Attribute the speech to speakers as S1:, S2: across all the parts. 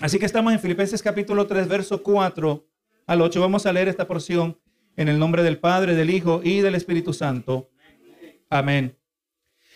S1: Así que estamos en Filipenses capítulo 3, verso 4 al 8. Vamos a leer esta porción en el nombre del Padre, del Hijo y del Espíritu Santo. Amén.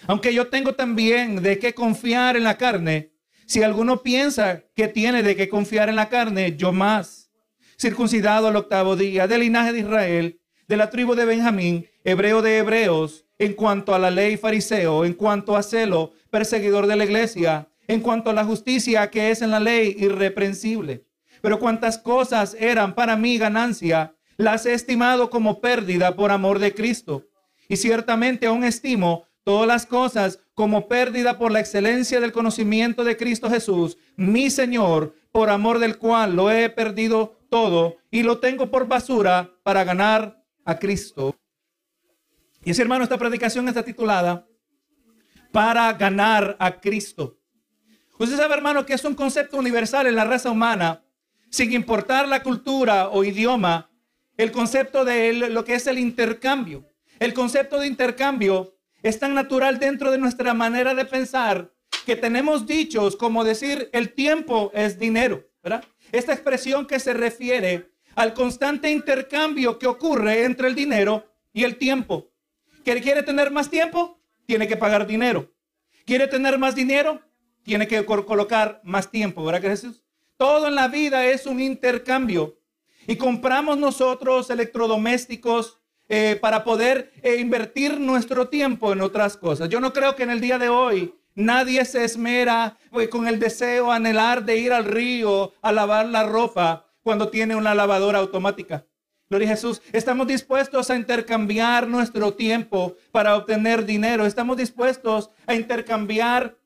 S1: Aunque yo tengo también de qué confiar en la carne, si alguno piensa que tiene de qué confiar en la carne, yo más. Circuncidado al octavo día, del linaje de Israel, de la tribu de Benjamín, hebreo de hebreos, en cuanto a la ley fariseo, en cuanto a celo, perseguidor de la iglesia, en cuanto a la justicia que es en la ley irreprensible. Pero cuantas cosas eran para mí ganancia, las he estimado como pérdida por amor de Cristo. Y ciertamente aún estimo todas las cosas como pérdida por la excelencia del conocimiento de Cristo Jesús, mi Señor, por amor del cual lo he perdido todo y lo tengo por basura para ganar a Cristo. Y ese hermano, esta predicación está titulada Para ganar a Cristo. Usted sabe, hermano, que es un concepto universal en la raza humana, sin importar la cultura o idioma, el concepto de lo que es el intercambio. El concepto de intercambio es tan natural dentro de nuestra manera de pensar que tenemos dichos como decir el tiempo es dinero, ¿verdad? Esta expresión que se refiere al constante intercambio que ocurre entre el dinero y el tiempo. ¿Quiere tener más tiempo? Tiene que pagar dinero. ¿Quiere tener más dinero? Tiene que colocar más tiempo, ¿verdad que Jesús? Todo en la vida es un intercambio. Y compramos nosotros electrodomésticos, eh, para poder eh, invertir nuestro tiempo en otras cosas. Yo no creo que en el día de hoy nadie se esmera eh, con el deseo, anhelar de ir al río a lavar la ropa cuando tiene una lavadora automática. Gloria a Jesús. Estamos dispuestos a intercambiar nuestro tiempo para obtener dinero. Estamos dispuestos a intercambiar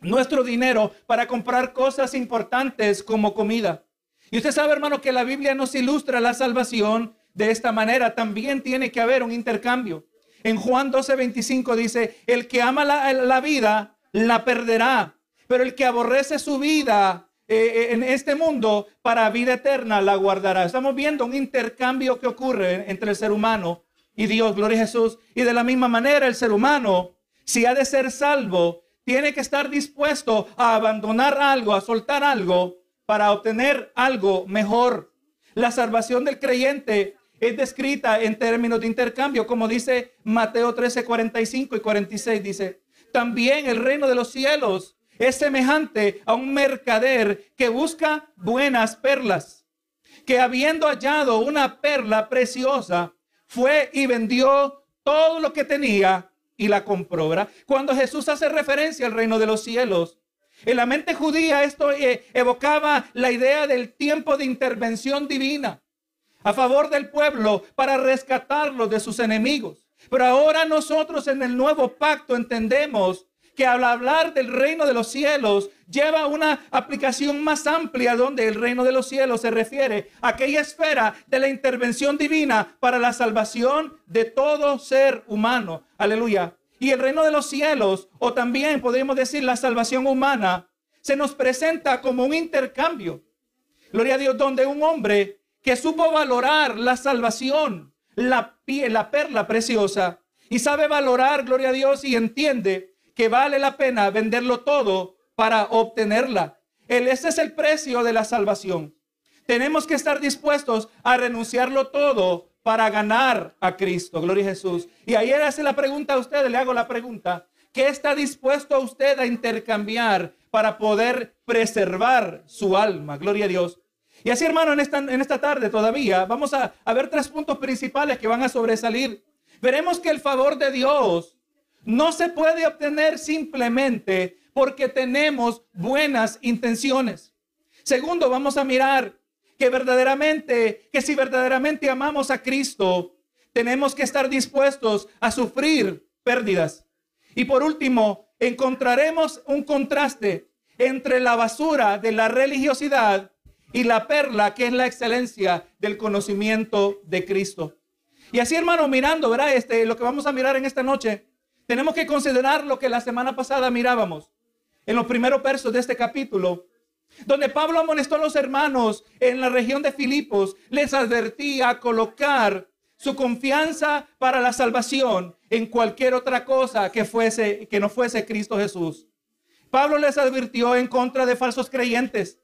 S1: nuestro dinero para comprar cosas importantes como comida. Y usted sabe, hermano, que la Biblia nos ilustra la salvación de esta manera, también tiene que haber un intercambio. En Juan 12:25 dice, el que ama la, vida, la perderá, pero el que aborrece su vida eh, eh, en este mundo para vida eterna la guardará. Estamos viendo un intercambio que ocurre entre el ser humano y Dios, gloria a Jesús. Y de la misma manera el ser humano, si ha de ser salvo, tiene que estar dispuesto a abandonar algo, a soltar algo para obtener algo mejor. La salvación del creyente es descrita en términos de intercambio, como dice Mateo 13, 45 y 46, dice, también el reino de los cielos es semejante a un mercader que busca buenas perlas, que habiendo hallado una perla preciosa, fue y vendió todo lo que tenía y la compró. Cuando Jesús hace referencia al reino de los cielos, en la mente judía esto eh, evocaba la idea del tiempo de intervención divina a favor del pueblo para rescatarlo de sus enemigos. Pero ahora nosotros en el nuevo pacto entendemos que al hablar del reino de los cielos lleva una aplicación más amplia donde el reino de los cielos se refiere a aquella esfera de la intervención divina para la salvación de todo ser humano. Aleluya. Y el reino de los cielos, o también podríamos decir la salvación humana, se nos presenta como un intercambio. Gloria a Dios, donde un hombre que supo valorar la salvación, la, la perla preciosa, y sabe valorar, gloria a Dios, y entiende que vale la pena venderlo todo para obtenerla. ese es el precio de la salvación. Tenemos que estar dispuestos a renunciarlo todo para ganar a Cristo. Gloria a Jesús. Y ayer hace la pregunta a usted, le hago la pregunta. ¿Qué está dispuesto a usted a intercambiar para poder preservar su alma? Gloria a Dios. Y así, hermano, en esta, en esta tarde todavía vamos a, a ver tres puntos principales que van a sobresalir. Veremos que el favor de Dios no se puede obtener simplemente porque tenemos buenas intenciones. Segundo, vamos a mirar que verdaderamente, que si verdaderamente amamos a Cristo, tenemos que estar dispuestos a sufrir pérdidas. Y por último, encontraremos un contraste entre la basura de la religiosidad y la perla que es la excelencia del conocimiento de Cristo. Y así, hermano, mirando, ¿verdad? Este, lo que vamos a mirar en esta noche, tenemos que considerar lo que la semana pasada mirábamos en los primeros versos de este capítulo, donde Pablo amonestó a los hermanos en la región de Filipos, les advertía a colocar su confianza para la salvación en cualquier otra cosa que fuese que no fuese Cristo Jesús. Pablo les advirtió en contra de falsos creyentes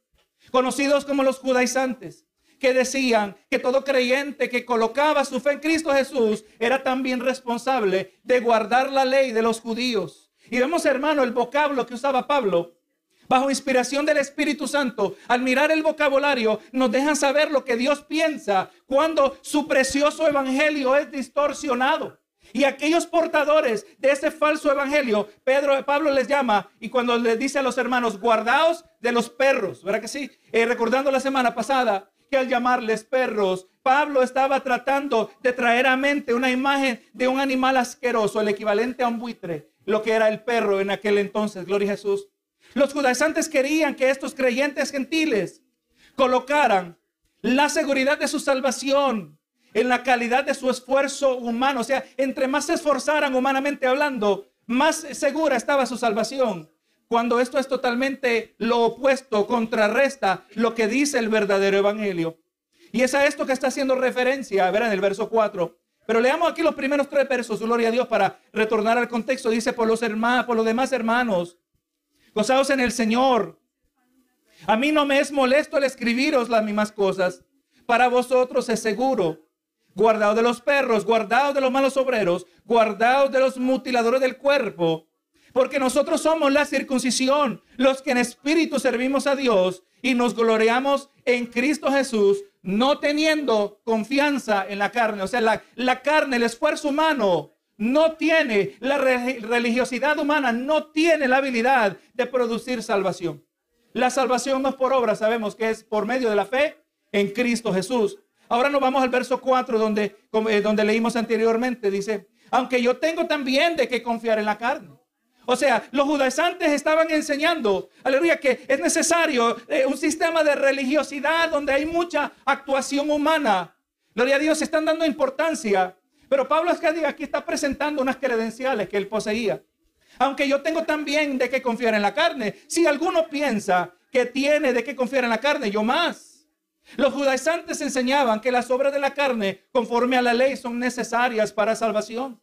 S1: conocidos como los judaizantes, que decían que todo creyente que colocaba su fe en Cristo Jesús era también responsable de guardar la ley de los judíos. Y vemos, hermano, el vocablo que usaba Pablo bajo inspiración del Espíritu Santo, al mirar el vocabulario, nos dejan saber lo que Dios piensa cuando su precioso evangelio es distorsionado. Y aquellos portadores de ese falso evangelio, Pedro, Pablo les llama y cuando le dice a los hermanos, guardaos de los perros, ¿verdad que sí? Eh, recordando la semana pasada al llamarles perros, Pablo estaba tratando de traer a mente una imagen de un animal asqueroso, el equivalente a un buitre, lo que era el perro en aquel entonces, gloria a Jesús. Los judaizantes querían que estos creyentes gentiles colocaran la seguridad de su salvación en la calidad de su esfuerzo humano. O sea, entre más se esforzaran humanamente hablando, más segura estaba su salvación. Cuando esto es totalmente lo opuesto, contrarresta lo que dice el verdadero evangelio. Y es a esto que está haciendo referencia, ver en el verso 4. Pero leamos aquí los primeros tres versos, gloria a Dios, para retornar al contexto. Dice, por los, hermanos, por los demás hermanos, gozaos en el Señor. A mí no me es molesto el escribiros las mismas cosas. Para vosotros es seguro. Guardaos de los perros, guardaos de los malos obreros, guardaos de los mutiladores del cuerpo. Porque nosotros somos la circuncisión, los que en espíritu servimos a Dios y nos gloriamos en Cristo Jesús, no teniendo confianza en la carne. O sea, la, la carne, el esfuerzo humano, no tiene, la religiosidad humana no tiene la habilidad de producir salvación. La salvación no es por obra, sabemos que es por medio de la fe en Cristo Jesús. Ahora nos vamos al verso 4 donde, eh, donde leímos anteriormente. Dice, aunque yo tengo también de qué confiar en la carne. O sea, los judaizantes estaban enseñando, aleluya, que es necesario eh, un sistema de religiosidad donde hay mucha actuación humana. Gloria a Dios, están dando importancia pero Pablo aquí está presentando unas credenciales que él poseía. Aunque yo tengo también de qué confiar en la carne. Si alguno piensa que tiene de qué confiar en la carne, yo más. Los judaizantes enseñaban que las obras de la carne, conforme a la ley, son necesarias para salvación.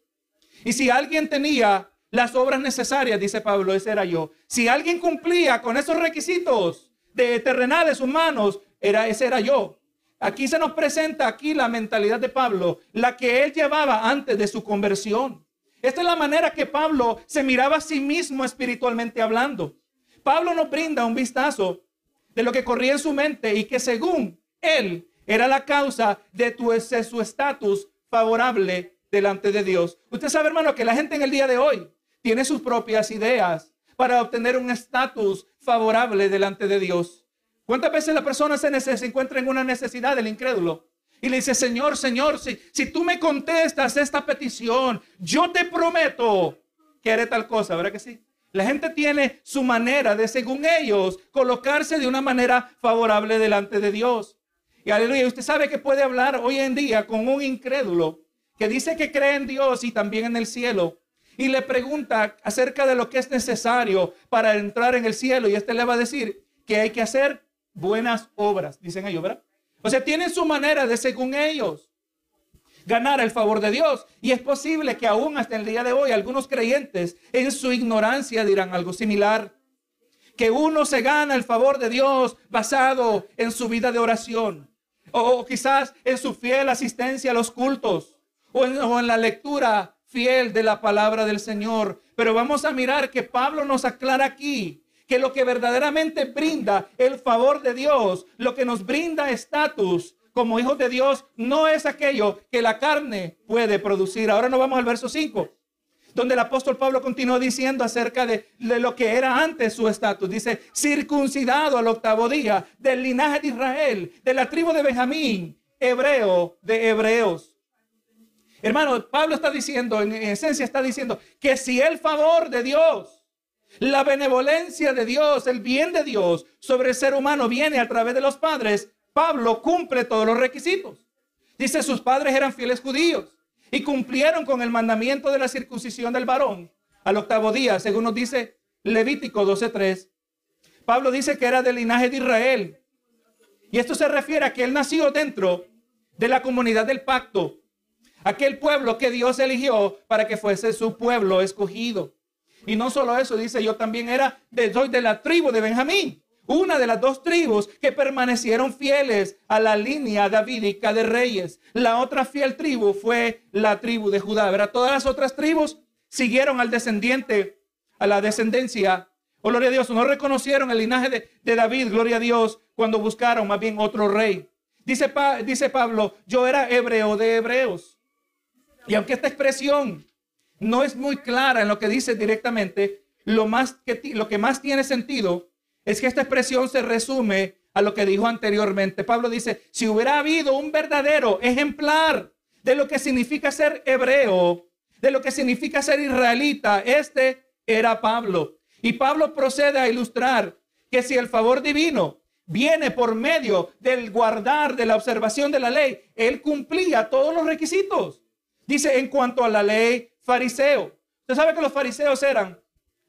S1: Y si alguien tenía las obras necesarias, dice Pablo, ese era yo. Si alguien cumplía con esos requisitos de terrenales humanos, era, ese era yo. Aquí se nos presenta aquí la mentalidad de Pablo, la que él llevaba antes de su conversión. Esta es la manera que Pablo se miraba a sí mismo espiritualmente hablando. Pablo nos brinda un vistazo de lo que corría en su mente y que según él era la causa de, tu, su estatus favorable delante de Dios. Usted sabe, hermano, que la gente en el día de hoy tiene sus propias ideas para obtener un estatus favorable delante de Dios. ¿Cuántas veces la persona se, encuentra en una necesidad del incrédulo? Y le dice, Señor, Señor, si, si tú me contestas esta petición, yo te prometo que haré tal cosa, ¿verdad que sí? La gente tiene su manera de, según ellos, colocarse de una manera favorable delante de Dios. Y aleluya, usted sabe que puede hablar hoy en día con un incrédulo que dice que cree en Dios y también en el cielo. Y le pregunta acerca de lo que es necesario para entrar en el cielo. Y este le va a decir que hay que hacer buenas obras, dicen ellos, ¿verdad? O sea, tienen su manera de, según ellos, ganar el favor de Dios. Y es posible que aún hasta el día de hoy algunos creyentes en su ignorancia dirán algo similar. Que uno se gana el favor de Dios basado en su vida de oración. O, quizás en su fiel asistencia a los cultos. O en, o en la lectura fiel de la palabra del Señor. Pero vamos a mirar que Pablo nos aclara aquí que lo que verdaderamente brinda el favor de Dios, lo que nos brinda estatus como hijos de Dios, no es aquello que la carne puede producir. Ahora nos vamos al verso 5 donde el apóstol Pablo continuó diciendo acerca de, lo que era antes su estatus. Dice, circuncidado al octavo día del linaje de Israel, de la tribu de Benjamín, hebreo de hebreos. Hermano, Pablo está diciendo, en esencia está diciendo, que si el favor de Dios la benevolencia de Dios, el bien de Dios sobre el ser humano viene a través de los padres. Pablo cumple todos los requisitos. Dice, sus padres eran fieles judíos y cumplieron con el mandamiento de la circuncisión del varón al octavo día, según nos dice Levítico 12.3. Pablo dice que era del linaje de Israel. Y esto se refiere a que él nació dentro de la comunidad del pacto, aquel pueblo que Dios eligió para que fuese su pueblo escogido. Y no solo eso, dice, yo también era de, soy de la tribu de Benjamín, una de las dos tribus que permanecieron fieles a la línea davídica de reyes. La otra fiel tribu fue la tribu de Judá. ¿verdad? Todas las otras tribus siguieron al descendiente, a la descendencia. Oh, gloria a Dios, no reconocieron el linaje de, de David, gloria a Dios, cuando buscaron más bien otro rey. Dice, dice Pablo, yo era hebreo de hebreos. Y aunque esta expresión no es muy clara en lo que dice directamente, lo, más que, lo que más tiene sentido es que esta expresión se resume a lo que dijo anteriormente. Pablo dice, si hubiera habido un verdadero ejemplar de lo que significa ser hebreo, de lo que significa ser israelita, este era Pablo. Y Pablo procede a ilustrar que si el favor divino viene por medio del guardar, de la observación de la ley, él cumplía todos los requisitos. Dice en cuanto a la ley fariseo. Usted sabe que los fariseos eran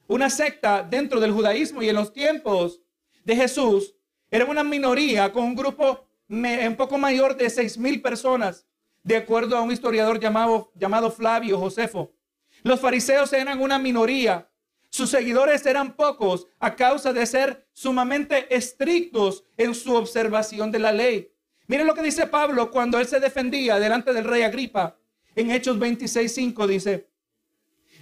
S1: una secta dentro del judaísmo y en los tiempos de Jesús era una minoría con un grupo un poco mayor de seis mil personas, de acuerdo a un historiador llamado, llamado Flavio Josefo. Los fariseos eran una minoría sus seguidores eran pocos a causa de ser sumamente estrictos en su observación de la ley. Miren lo que dice Pablo cuando él se defendía delante del rey Agripa. En Hechos 26:5 dice,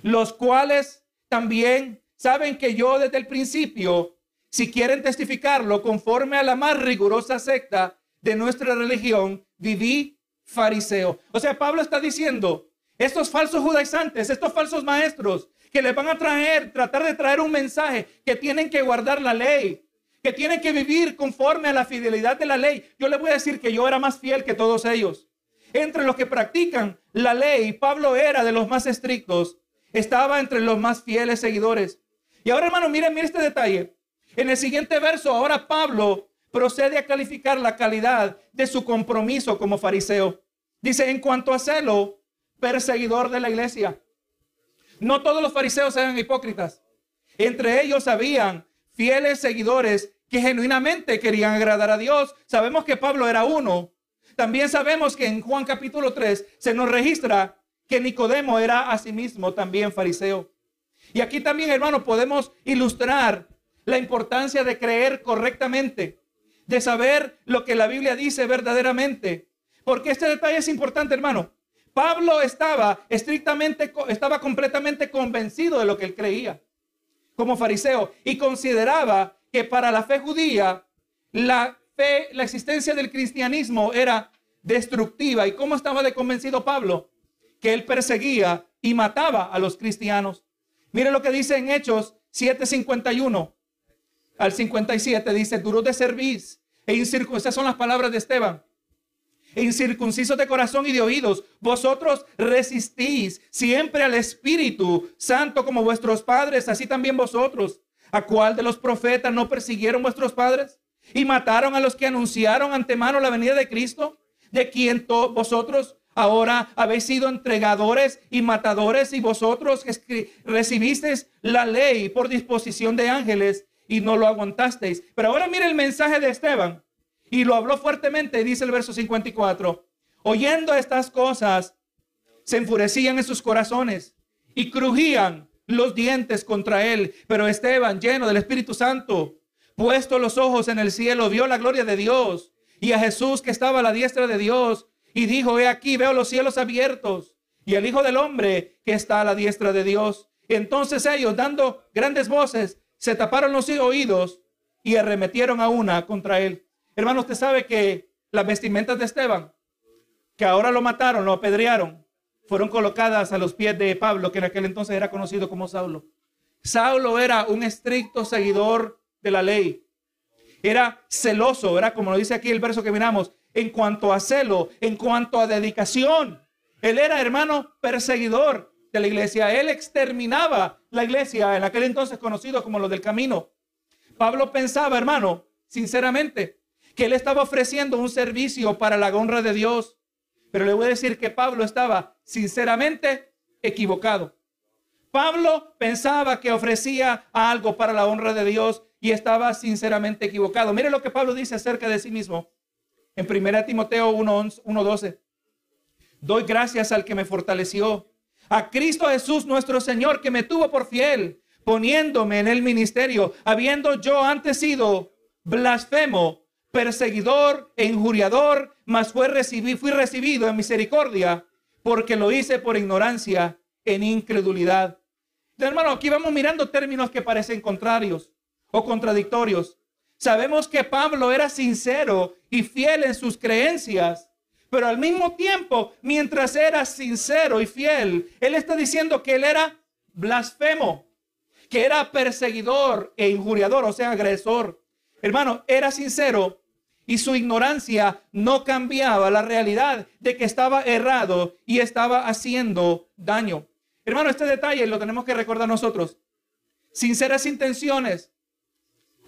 S1: los cuales también saben que yo desde el principio, si quieren testificarlo conforme a la más rigurosa secta de nuestra religión, viví fariseo. O sea, Pablo está diciendo, estos falsos judaizantes, estos falsos maestros, que les van a traer, tratar de traer un mensaje, que tienen que guardar la ley, que tienen que vivir conforme a la fidelidad de la ley. Yo les voy a decir que yo era más fiel que todos ellos. Entre los que practican la ley, Pablo era de los más estrictos, estaba entre los más fieles seguidores. Y ahora, hermano, miren, miren este detalle. En el siguiente verso, ahora Pablo procede a calificar la calidad de su compromiso como fariseo. Dice, en cuanto a celo, perseguidor de la iglesia. No todos los fariseos eran hipócritas. Entre ellos habían fieles seguidores que genuinamente querían agradar a Dios. Sabemos que Pablo era uno. También sabemos que en Juan capítulo 3 se nos registra que Nicodemo era asimismo también fariseo. Y aquí también, hermano, podemos ilustrar la importancia de creer correctamente, de saber lo que la Biblia dice verdaderamente. Porque este detalle es importante, hermano. Pablo estaba estrictamente, estaba completamente convencido de lo que él creía como fariseo y consideraba que para la fe judía la la existencia del cristianismo era destructiva. ¿Y cómo estaba de convencido Pablo? Que él perseguía y mataba a los cristianos. Mire lo que dice en Hechos 7:51 al 57, dice, duro de servicio e incircuncisos. Esas son las palabras de Esteban incircuncisos de corazón y de oídos, vosotros resistís siempre al Espíritu Santo como vuestros padres, así también vosotros. ¿A cuál de los profetas no persiguieron vuestros padres? Y mataron a los que anunciaron antemano la venida de Cristo, de quien vosotros ahora habéis sido entregadores y matadores y vosotros recibisteis la ley por disposición de ángeles y no lo aguantasteis. Pero ahora mire el mensaje de Esteban. Y lo habló fuertemente, dice el verso 54. Oyendo estas cosas, se enfurecían en sus corazones y crujían los dientes contra él. Pero Esteban, lleno del Espíritu Santo, puesto los ojos en el cielo, vio la gloria de Dios y a Jesús que estaba a la diestra de Dios y dijo, he aquí, veo los cielos abiertos y el Hijo del Hombre que está a la diestra de Dios. Entonces ellos, dando grandes voces, se taparon los oídos y arremetieron a una contra él. Hermano, usted sabe que las vestimentas de Esteban, que ahora lo mataron, lo apedrearon, fueron colocadas a los pies de Pablo, que en aquel entonces era conocido como Saulo. Saulo era un estricto seguidor de la ley. Era celoso, era como lo dice aquí el verso que miramos, en cuanto a celo, en cuanto a dedicación. Él era, hermano, perseguidor de la iglesia. Él exterminaba la iglesia, en aquel entonces conocido como lo del camino. Pablo pensaba, hermano, sinceramente, que él estaba ofreciendo un servicio para la honra de Dios. Pero le voy a decir que Pablo estaba sinceramente equivocado. Pablo pensaba que ofrecía algo para la honra de Dios y estaba sinceramente equivocado. Mire lo que Pablo dice acerca de sí mismo en 1 Timoteo 1:12. Doy gracias al que me fortaleció, a Cristo Jesús nuestro Señor, que me tuvo por fiel, poniéndome en el ministerio, habiendo yo antes sido blasfemo, perseguidor e injuriador, mas fue fui recibido en misericordia, porque lo hice por ignorancia, en incredulidad. Hermano, aquí vamos mirando términos que parecen contrarios o contradictorios. Sabemos que Pablo era sincero y fiel en sus creencias, pero al mismo tiempo, mientras era sincero y fiel, él está diciendo que él era blasfemo, que era perseguidor e injuriador, o sea, agresor. Hermano, era sincero y su ignorancia no cambiaba la realidad de que estaba errado y estaba haciendo daño. Hermano, este detalle lo tenemos que recordar nosotros. Sinceras intenciones,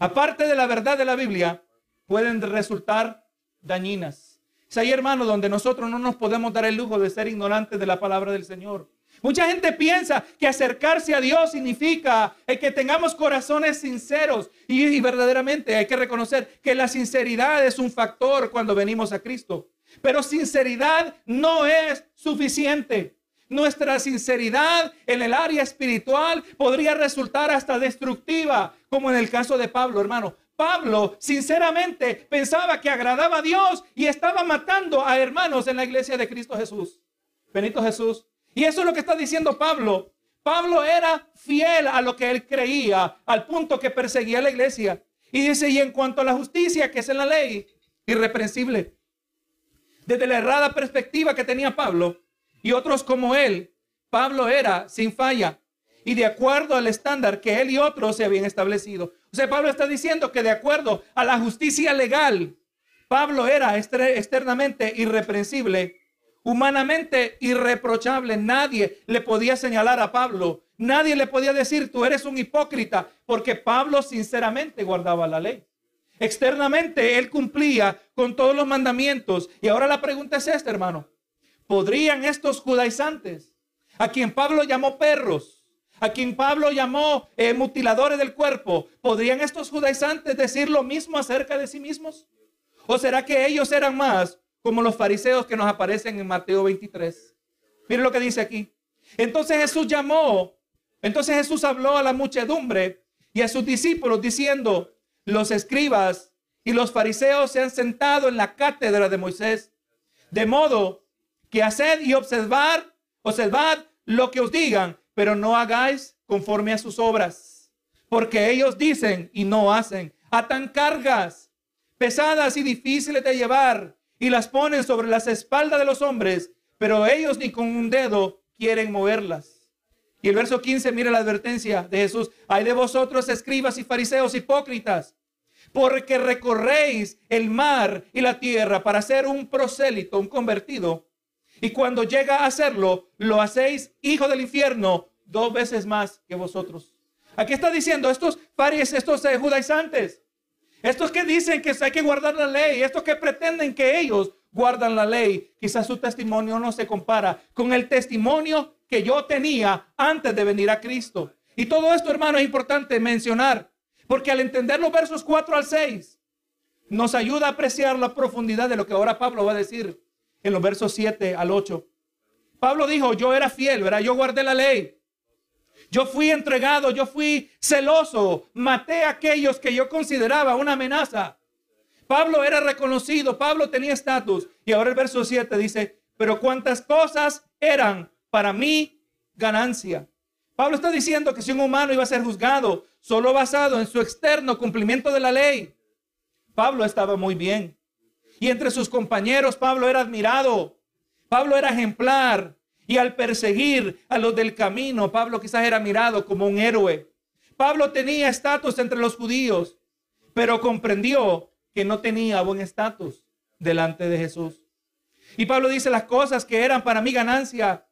S1: aparte de la verdad de la Biblia, pueden resultar dañinas. Es ahí, hermano, donde nosotros no nos podemos dar el lujo de ser ignorantes de la palabra del Señor. Mucha gente piensa que acercarse a Dios significa eh, que tengamos corazones sinceros y, verdaderamente hay que reconocer que la sinceridad es un factor cuando venimos a Cristo. Pero sinceridad no es suficiente. Nuestra sinceridad en el área espiritual podría resultar hasta destructiva, como en el caso de Pablo, hermano. Pablo sinceramente pensaba que agradaba a Dios y estaba matando a hermanos en la iglesia de Cristo Jesús. Benito Jesús. Y eso es lo que está diciendo Pablo. Pablo era fiel a lo que él creía, al punto que perseguía a la iglesia. Y dice, y en cuanto a la justicia, que es en la ley, irreprensible. Desde la errada perspectiva que tenía Pablo y otros como él, Pablo era sin falla y de acuerdo al estándar que él y otros se habían establecido. O sea, Pablo está diciendo que de acuerdo a la justicia legal, Pablo era externamente irreprensible humanamente irreprochable. Nadie le podía señalar a Pablo. Nadie le podía decir, tú eres un hipócrita, porque Pablo sinceramente guardaba la ley. Externamente él cumplía con todos los mandamientos. Y ahora la pregunta es esta, hermano. ¿Podrían estos judaizantes, a quien Pablo llamó perros, a quien Pablo llamó eh, mutiladores del cuerpo, ¿podrían estos judaizantes decir lo mismo acerca de sí mismos? ¿O será que ellos eran más como los fariseos que nos aparecen en Mateo 23. Miren lo que dice aquí. Entonces Jesús llamó, entonces Jesús habló a la muchedumbre y a sus discípulos diciendo, los escribas y los fariseos se han sentado en la cátedra de Moisés, de modo que haced y observar, observad lo que os digan, pero no hagáis conforme a sus obras, porque ellos dicen y no hacen, atan cargas pesadas y difíciles de llevar y las ponen sobre las espaldas de los hombres, pero ellos ni con un dedo quieren moverlas. Y el verso 15, mire la advertencia de Jesús. Hay de vosotros, escribas y fariseos hipócritas, porque recorréis el mar y la tierra para ser un prosélito, un convertido. Y cuando llega a hacerlo, lo hacéis hijo del infierno dos veces más que vosotros. Aquí está diciendo estos fariseos, estos eh, judaizantes, estos que dicen que hay que guardar la ley, estos que pretenden que ellos guardan la ley, quizás su testimonio no se compara con el testimonio que yo tenía antes de venir a Cristo. Y todo esto, hermano, es importante mencionar, porque al entender los versos 4 al 6, nos ayuda a apreciar la profundidad de lo que ahora Pablo va a decir en los versos 7 al 8. Pablo dijo, yo era fiel, ¿verdad? Yo guardé la ley. Yo fui entregado, yo fui celoso, maté a aquellos que yo consideraba una amenaza. Pablo era reconocido, Pablo tenía estatus. Y ahora el verso 7 dice, pero cuántas cosas eran para mí ganancia. Pablo está diciendo que si un humano iba a ser juzgado solo basado en su externo cumplimiento de la ley, Pablo estaba muy bien. Y entre sus compañeros Pablo era admirado. Pablo era ejemplar. Y al perseguir a los del camino, Pablo quizás era mirado como un héroe. Pablo tenía estatus entre los judíos, pero comprendió que no tenía buen estatus delante de Jesús. Y Pablo dice, las cosas que eran para mi ganancia,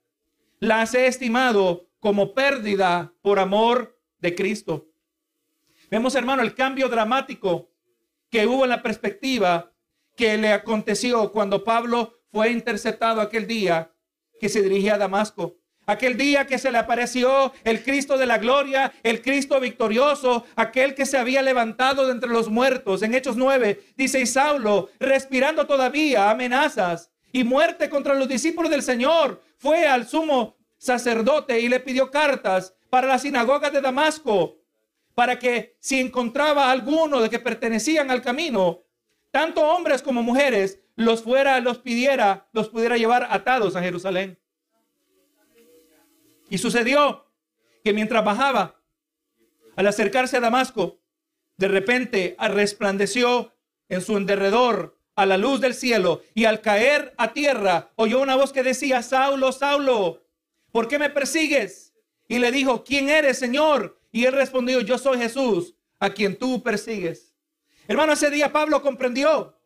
S1: las he estimado como pérdida por amor de Cristo. Vemos, hermano, el cambio dramático que hubo en la perspectiva que le aconteció cuando Pablo fue interceptado aquel día que se dirigía a Damasco. Aquel día que se le apareció el Cristo de la gloria, el Cristo victorioso, aquel que se había levantado de entre los muertos. En Hechos 9 dice, y Saulo, respirando todavía amenazas y muerte contra los discípulos del Señor, fue al sumo sacerdote y le pidió cartas para la sinagoga de Damasco, para que si encontraba alguno de que pertenecían al camino, tanto hombres como mujeres, los fuera, los pidiera, los pudiera llevar atados a Jerusalén. Y sucedió que mientras bajaba, al acercarse a Damasco, de repente resplandeció en su derredor a la luz del cielo y al caer a tierra oyó una voz que decía, Saulo, Saulo, ¿por qué me persigues? Y le dijo, ¿quién eres, Señor? Y él respondió, yo soy Jesús, a quien tú persigues. Hermano, ese día Pablo comprendió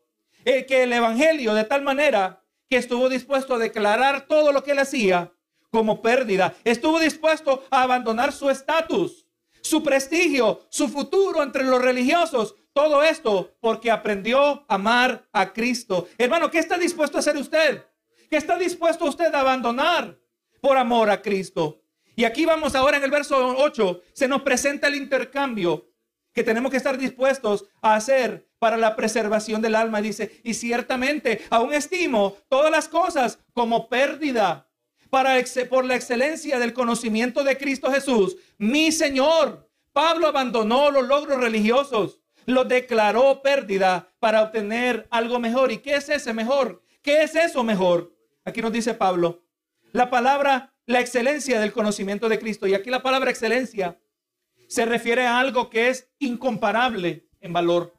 S1: eh, que el Evangelio de tal manera que estuvo dispuesto a declarar todo lo que él hacía como pérdida. Estuvo dispuesto a abandonar su estatus, su prestigio, su futuro entre los religiosos. Todo esto porque aprendió a amar a Cristo. Hermano, ¿qué está dispuesto a hacer usted? ¿Qué está dispuesto usted a abandonar por amor a Cristo? Y aquí vamos ahora en el verso 8, se nos presenta el intercambio que tenemos que estar dispuestos a hacer para la preservación del alma. Dice, y ciertamente aún estimo todas las cosas como pérdida para, por la excelencia del conocimiento de Cristo Jesús, mi Señor. Pablo abandonó los logros religiosos, lo declaró pérdida para obtener algo mejor. ¿Y qué es ese mejor? ¿Qué es eso mejor? Aquí nos dice Pablo, la palabra la excelencia del conocimiento de Cristo. Y aquí la palabra excelencia se refiere a algo que es incomparable en valor.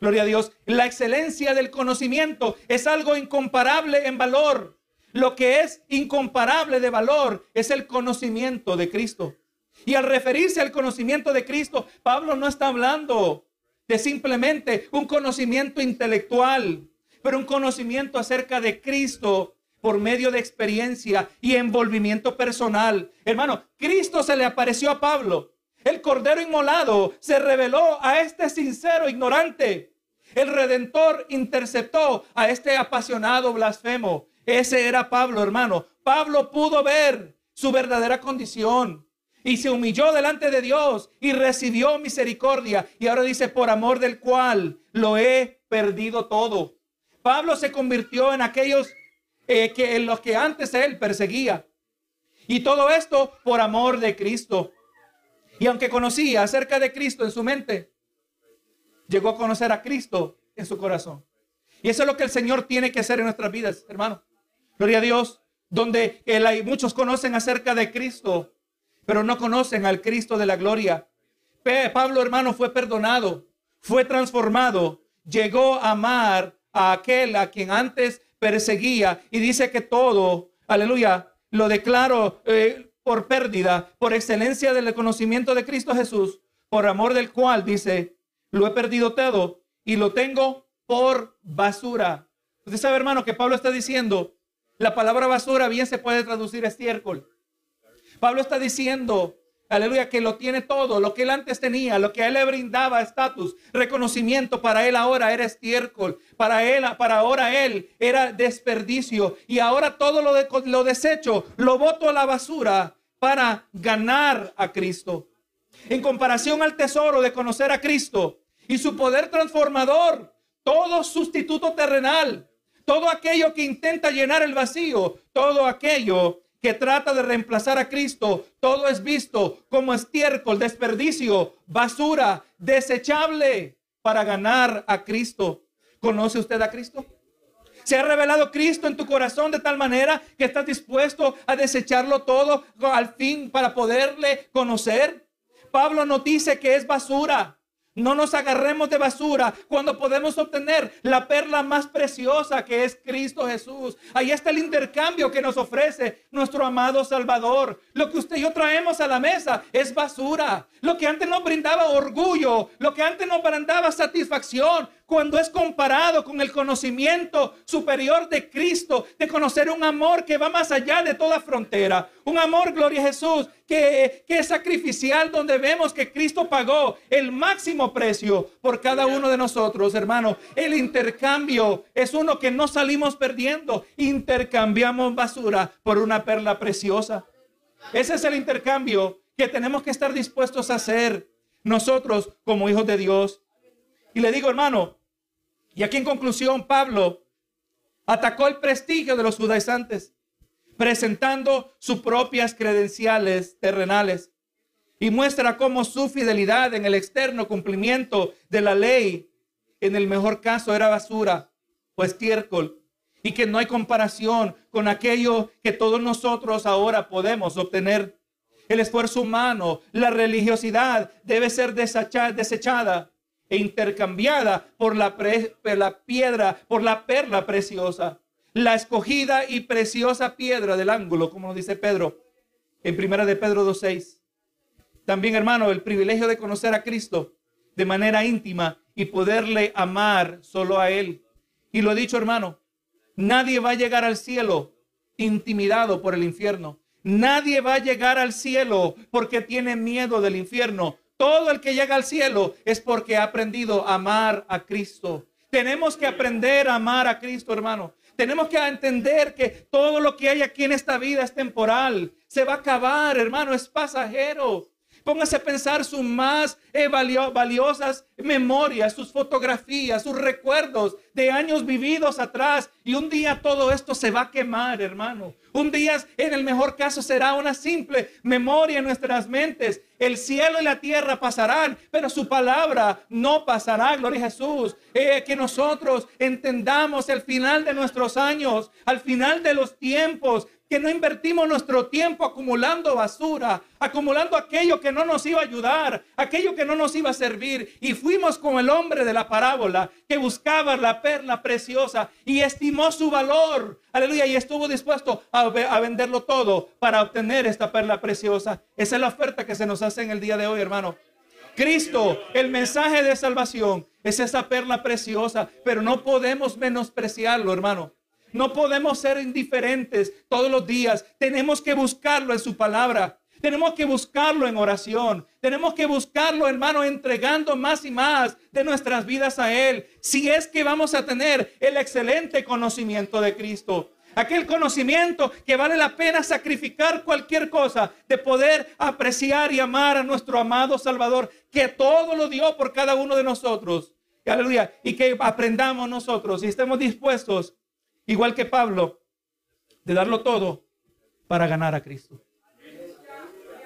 S1: Gloria a Dios. La excelencia del conocimiento es algo incomparable en valor. Lo que es incomparable de valor es el conocimiento de Cristo. Y al referirse al conocimiento de Cristo, Pablo no está hablando de simplemente un conocimiento intelectual, pero un conocimiento acerca de Cristo por medio de experiencia y envolvimiento personal. Hermano, Cristo se le apareció a Pablo. El cordero inmolado se reveló a este sincero ignorante. El redentor interceptó a este apasionado blasfemo. Ese era Pablo, hermano. Pablo pudo ver su verdadera condición y se humilló delante de Dios y recibió misericordia. Y ahora dice, por amor del cual lo he perdido todo. Pablo se convirtió en aquellos eh, que en los que antes él perseguía. Y todo esto por amor de Cristo. Y aunque conocía acerca de Cristo en su mente, llegó a conocer a Cristo en su corazón. Y eso es lo que el Señor tiene que hacer en nuestras vidas, hermano. Gloria a Dios, donde hay, muchos conocen acerca de Cristo, pero no conocen al Cristo de la gloria. Pablo, hermano, fue perdonado, fue transformado, llegó a amar a aquel a quien antes perseguía y dice que todo, aleluya, lo declaro eh, por pérdida, por excelencia del conocimiento de Cristo Jesús, por amor del cual dice, lo he perdido todo y lo tengo por basura. Usted sabe, hermano, que Pablo está diciendo, la palabra basura bien se puede traducir estiércol. Pablo está diciendo, Aleluya, que lo tiene todo, lo que él antes tenía, lo que a él le brindaba estatus, reconocimiento, para él ahora era estiércol, para él, para ahora él era desperdicio y ahora todo lo, de, lo desecho, lo voto a la basura para ganar a Cristo. En comparación al tesoro de conocer a Cristo y su poder transformador, todo sustituto terrenal, todo aquello que intenta llenar el vacío, todo aquello que trata de reemplazar a Cristo, todo es visto como estiércol, desperdicio, basura, desechable para ganar a Cristo. ¿Conoce usted a Cristo? ¿Se ha revelado Cristo en tu corazón de tal manera que estás dispuesto a desecharlo todo al fin para poderle conocer? Pablo nos dice que es basura. No nos agarremos de basura cuando podemos obtener la perla más preciosa que es Cristo Jesús. Ahí está el intercambio que nos ofrece nuestro amado Salvador. Lo que usted y yo traemos a la mesa es basura. Lo que antes nos brindaba orgullo, lo que antes nos brindaba satisfacción, cuando es comparado con el conocimiento superior de Cristo, de conocer un amor que va más allá de toda frontera. Un amor, gloria a Jesús, que, que es sacrificial, donde vemos que Cristo pagó el máximo precio por cada uno de nosotros, hermano. El intercambio es uno que no salimos perdiendo. Intercambiamos basura por una perla preciosa. Ese es el intercambio que tenemos que estar dispuestos a hacer nosotros como hijos de Dios. Y le digo, hermano, y aquí en conclusión, Pablo atacó el prestigio de los judaizantes, presentando sus propias credenciales terrenales. y muestra cómo su fidelidad en el externo cumplimiento de la ley, en el mejor caso, era basura o estiércol, y que no hay comparación con aquello que todos nosotros ahora podemos obtener. El esfuerzo humano, la religiosidad debe ser desechada e intercambiada por la, la piedra, por la perla preciosa, la escogida y preciosa piedra del ángulo, como dice Pedro en primera de Pedro 2.6. También, hermano, el privilegio de conocer a Cristo de manera íntima y poderle amar solo a Él. Y lo he dicho, hermano, nadie va a llegar al cielo intimidado por el infierno. Nadie va a llegar al cielo porque tiene miedo del infierno. Todo el que llega al cielo es porque ha aprendido a amar a Cristo. Tenemos que aprender a amar a Cristo, hermano. Tenemos que entender que todo lo que hay aquí en esta vida es temporal. Se va a acabar, hermano, es pasajero. Póngase a pensar sus más valiosas memorias, sus fotografías, sus recuerdos de años vividos atrás. Y un día todo esto se va a quemar, hermano. Un día, en el mejor caso, será una simple memoria en nuestras mentes. El cielo y la tierra pasarán, pero su palabra no pasará. Gloria a Jesús. Eh, que nosotros entendamos el final de nuestros años, al final de los tiempos, que no invertimos nuestro tiempo acumulando basura, acumulando aquello que no nos iba a ayudar, aquello que no nos iba a servir. Y fuimos como el hombre de la parábola que buscaba la perla preciosa y estimó su valor. Aleluya. Y estuvo dispuesto a, a venderlo todo para obtener esta perla preciosa. Esa es la oferta que se nos hace en el día de hoy, hermano. Cristo, el mensaje de salvación, es esa perla preciosa, pero no podemos menospreciarlo, hermano. No podemos ser indiferentes todos los días. Tenemos que buscarlo en su palabra. Tenemos que buscarlo en oración. Tenemos que buscarlo, hermano, entregando más y más de nuestras vidas a Él. Si es que vamos a tener el excelente conocimiento de Cristo. Aquel conocimiento que vale la pena sacrificar cualquier cosa de poder apreciar y amar a nuestro amado Salvador, que todo lo dio por cada uno de nosotros. Aleluya. Y que aprendamos nosotros y estemos dispuestos igual que Pablo, de darlo todo para ganar a Cristo.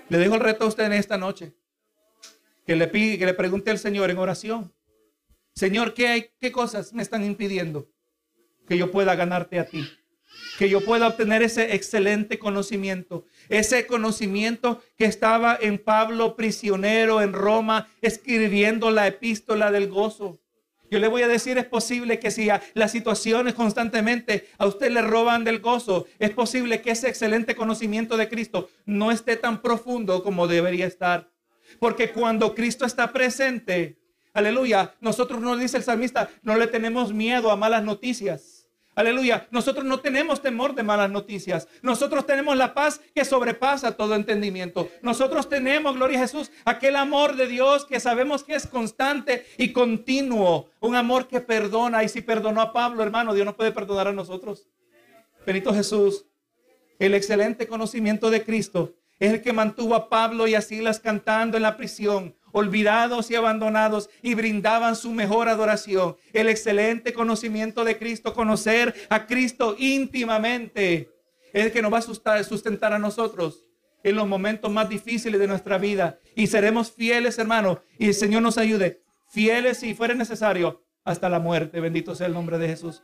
S1: Le dejo el reto a usted en esta noche. Que le, pide, que le pregunte al Señor en oración. Señor, ¿qué, hay, ¿qué cosas me están impidiendo que yo pueda ganarte a ti? Que yo pueda obtener ese excelente conocimiento. Ese conocimiento que estaba en Pablo prisionero en Roma escribiendo la epístola del gozo. Yo le voy a decir, es posible que si las situaciones constantemente a usted le roban del gozo, es posible que ese excelente conocimiento de Cristo no esté tan profundo como debería estar. Porque cuando Cristo está presente, aleluya, nosotros no dice el salmista, no le tenemos miedo a malas noticias. Aleluya. Nosotros no tenemos temor de malas noticias. Nosotros tenemos la paz que sobrepasa todo entendimiento. Nosotros tenemos, gloria a Jesús, aquel amor de Dios que sabemos que es constante y continuo. Un amor que perdona. Y si perdonó a Pablo, hermano, Dios no puede perdonar a nosotros. Benito Jesús. El excelente conocimiento de Cristo es el que mantuvo a Pablo y a Silas cantando en la prisión olvidados y abandonados, y brindaban su mejor adoración. El excelente conocimiento de Cristo, conocer a Cristo íntimamente, es el que nos va a sustentar a nosotros en los momentos más difíciles de nuestra vida. Y seremos fieles, hermano, y el Señor nos ayude, fieles si fuera necesario, hasta la muerte. Bendito sea el nombre de Jesús.